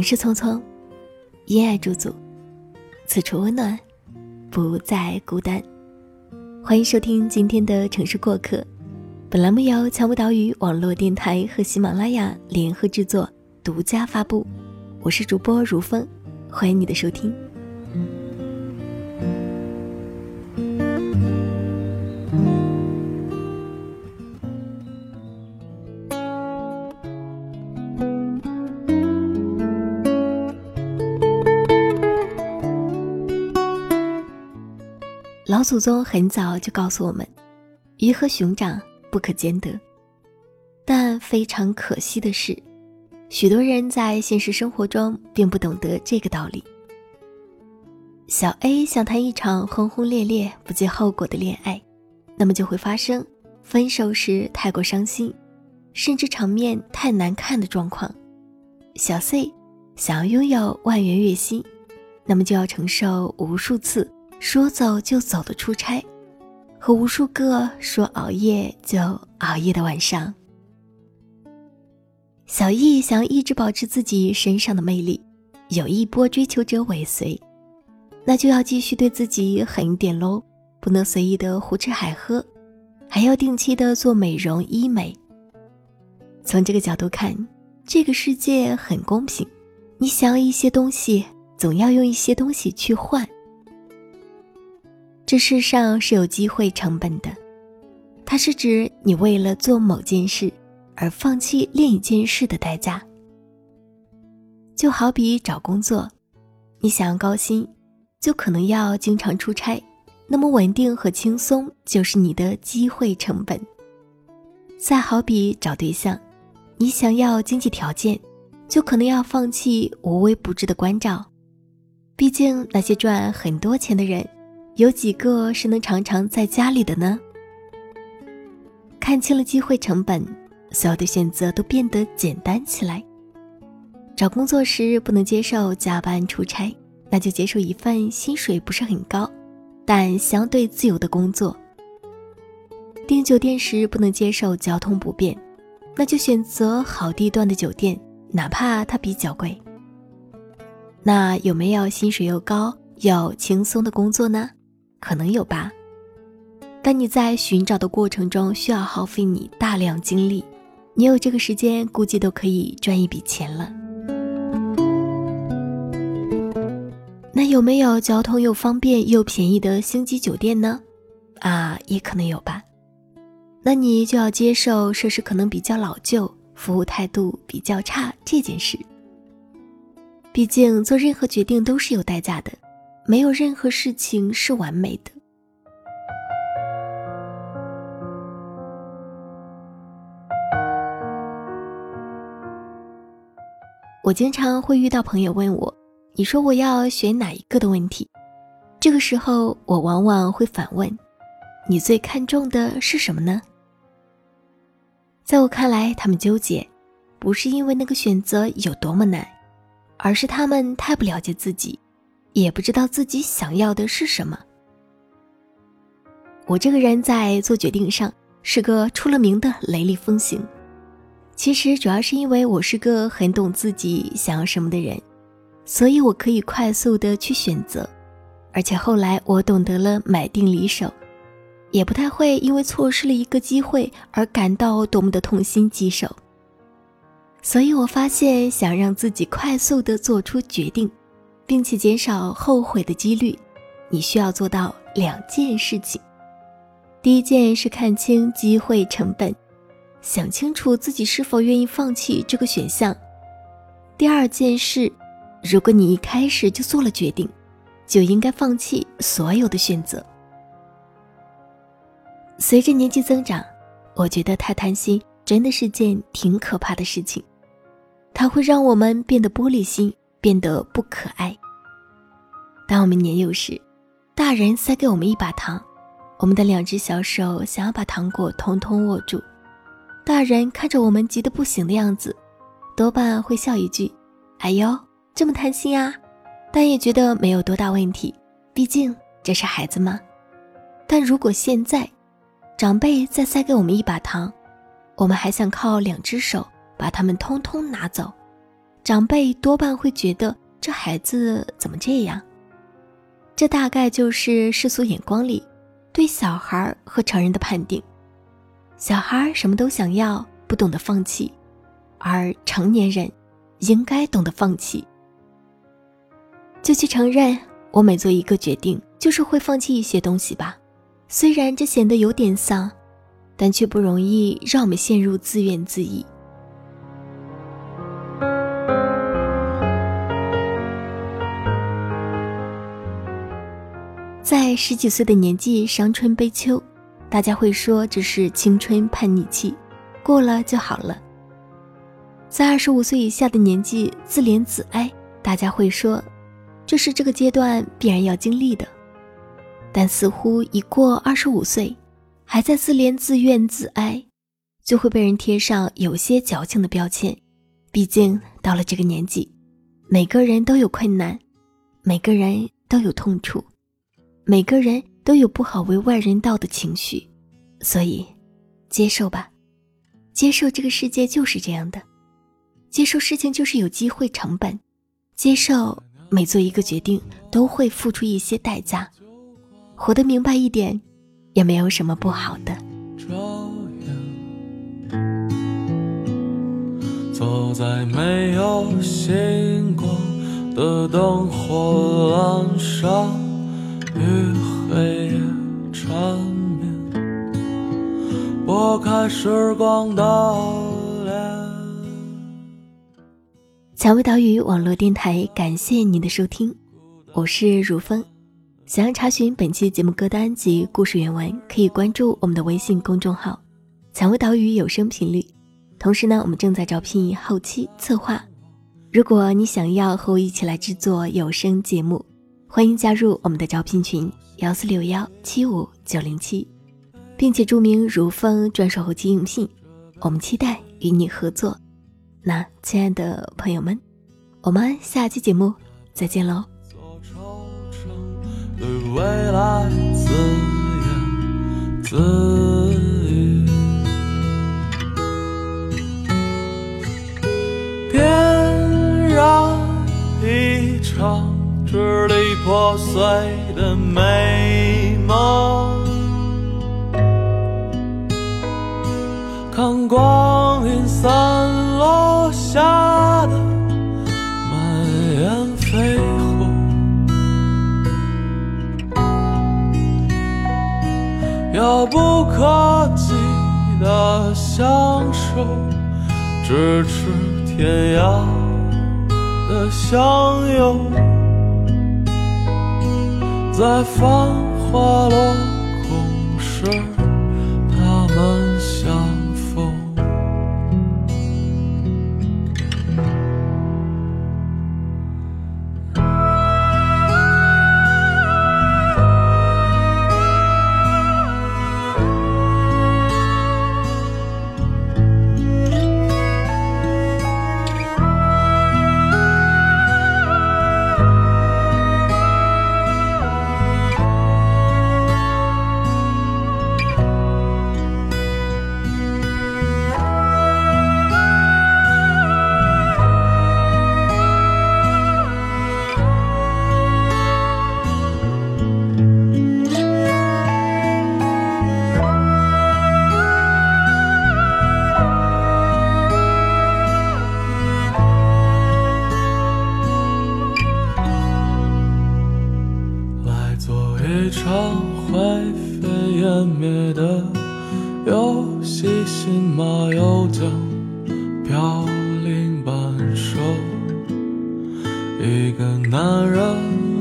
往事匆匆，因爱驻足，此处温暖，不再孤单。欢迎收听今天的城市过客，本栏目由乔木岛屿网络电台和喜马拉雅联合制作，独家发布。我是主播如风，欢迎你的收听。老祖宗很早就告诉我们，鱼和熊掌不可兼得。但非常可惜的是，许多人在现实生活中并不懂得这个道理。小 A 想谈一场轰轰烈烈、不计后果的恋爱，那么就会发生分手时太过伤心，甚至场面太难看的状况。小 C 想要拥有万元月薪，那么就要承受无数次。说走就走的出差，和无数个说熬夜就熬夜的晚上。小易想一直保持自己身上的魅力，有一波追求者尾随，那就要继续对自己狠一点喽，不能随意的胡吃海喝，还要定期的做美容医美。从这个角度看，这个世界很公平，你想要一些东西，总要用一些东西去换。这世上是有机会成本的，它是指你为了做某件事而放弃另一件事的代价。就好比找工作，你想要高薪，就可能要经常出差，那么稳定和轻松就是你的机会成本。再好比找对象，你想要经济条件，就可能要放弃无微不至的关照，毕竟那些赚很多钱的人。有几个是能常常在家里的呢？看清了机会成本，所有的选择都变得简单起来。找工作时不能接受加班出差，那就接受一份薪水不是很高，但相对自由的工作。订酒店时不能接受交通不便，那就选择好地段的酒店，哪怕它比较贵。那有没有薪水又高又轻松的工作呢？可能有吧，但你在寻找的过程中需要耗费你大量精力，你有这个时间，估计都可以赚一笔钱了。那有没有交通又方便又便宜的星级酒店呢？啊，也可能有吧。那你就要接受设施可能比较老旧、服务态度比较差这件事。毕竟做任何决定都是有代价的。没有任何事情是完美的。我经常会遇到朋友问我：“你说我要选哪一个的问题？”这个时候，我往往会反问：“你最看重的是什么呢？”在我看来，他们纠结，不是因为那个选择有多么难，而是他们太不了解自己。也不知道自己想要的是什么。我这个人在做决定上是个出了名的雷厉风行。其实主要是因为我是个很懂自己想要什么的人，所以我可以快速的去选择。而且后来我懂得了买定离手，也不太会因为错失了一个机会而感到多么的痛心疾首。所以我发现，想让自己快速的做出决定。并且减少后悔的几率，你需要做到两件事情。第一件是看清机会成本，想清楚自己是否愿意放弃这个选项。第二件事，如果你一开始就做了决定，就应该放弃所有的选择。随着年纪增长，我觉得太贪心真的是件挺可怕的事情，它会让我们变得玻璃心。变得不可爱。当我们年幼时，大人塞给我们一把糖，我们的两只小手想要把糖果通通握住。大人看着我们急得不行的样子，多半会笑一句：“哎呦，这么贪心啊！”但也觉得没有多大问题，毕竟这是孩子嘛。但如果现在，长辈再塞给我们一把糖，我们还想靠两只手把它们通通拿走。长辈多半会觉得这孩子怎么这样。这大概就是世俗眼光里对小孩和成人的判定：小孩什么都想要，不懂得放弃；而成年人应该懂得放弃。就去承认，我每做一个决定，就是会放弃一些东西吧。虽然这显得有点丧，但却不容易让我们陷入自怨自艾。在十几岁的年纪伤春悲秋，大家会说这是青春叛逆期，过了就好了。在二十五岁以下的年纪自怜自哀，大家会说，这是这个阶段必然要经历的。但似乎一过二十五岁，还在自怜自怨自哀，就会被人贴上有些矫情的标签。毕竟到了这个年纪，每个人都有困难，每个人都有痛处，每个人都有不好为外人道的情绪，所以，接受吧，接受这个世界就是这样的，接受事情就是有机会成本，接受每做一个决定都会付出一些代价。活得明白一点，也没有什么不好的。走在没有星光的灯火阑珊，与黑夜缠绵，拨开时光的脸。蔷薇岛屿网络电台，感谢您的收听，我是如风。想要查询本期节目歌单及故事原文，可以关注我们的微信公众号“蔷薇岛屿有声频率”。同时呢，我们正在招聘后期策划。如果你想要和我一起来制作有声节目，欢迎加入我们的招聘群幺四六幺七五九零七，并且注明如风专属后期应聘。我们期待与你合作。那亲爱的朋友们，我们下期节目再见喽。对未来自言自语，点燃一场支离破碎的美梦，看光阴散落下的满眼飞鸿。遥不可及的相守，咫尺天涯的相拥，在繁华落空时，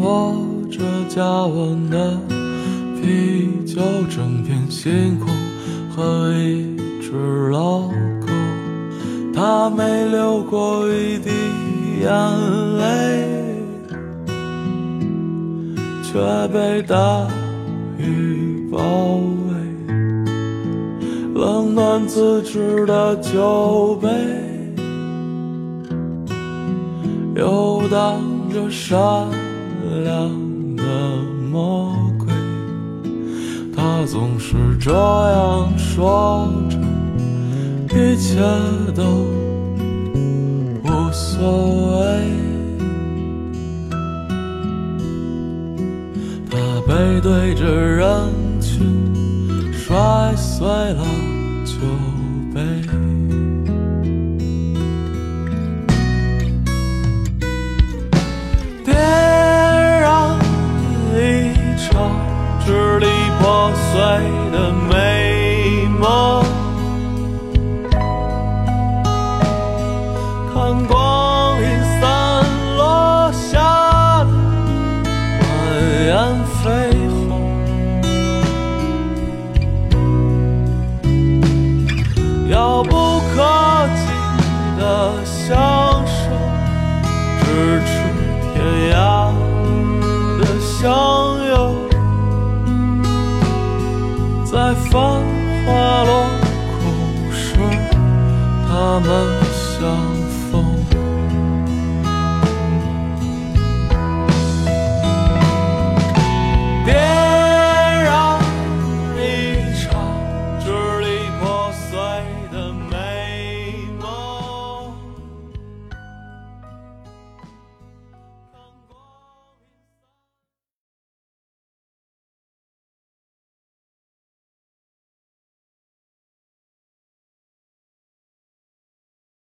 握着加温的啤酒，整片星空和一只老狗，他没流过一滴眼泪，却被大雨包围。冷暖自知的酒杯，游荡着善良。的魔鬼，他总是这样说着，一切都无所。所谓，他背对着人群，摔碎了酒 the. 繁华落空时，他们想。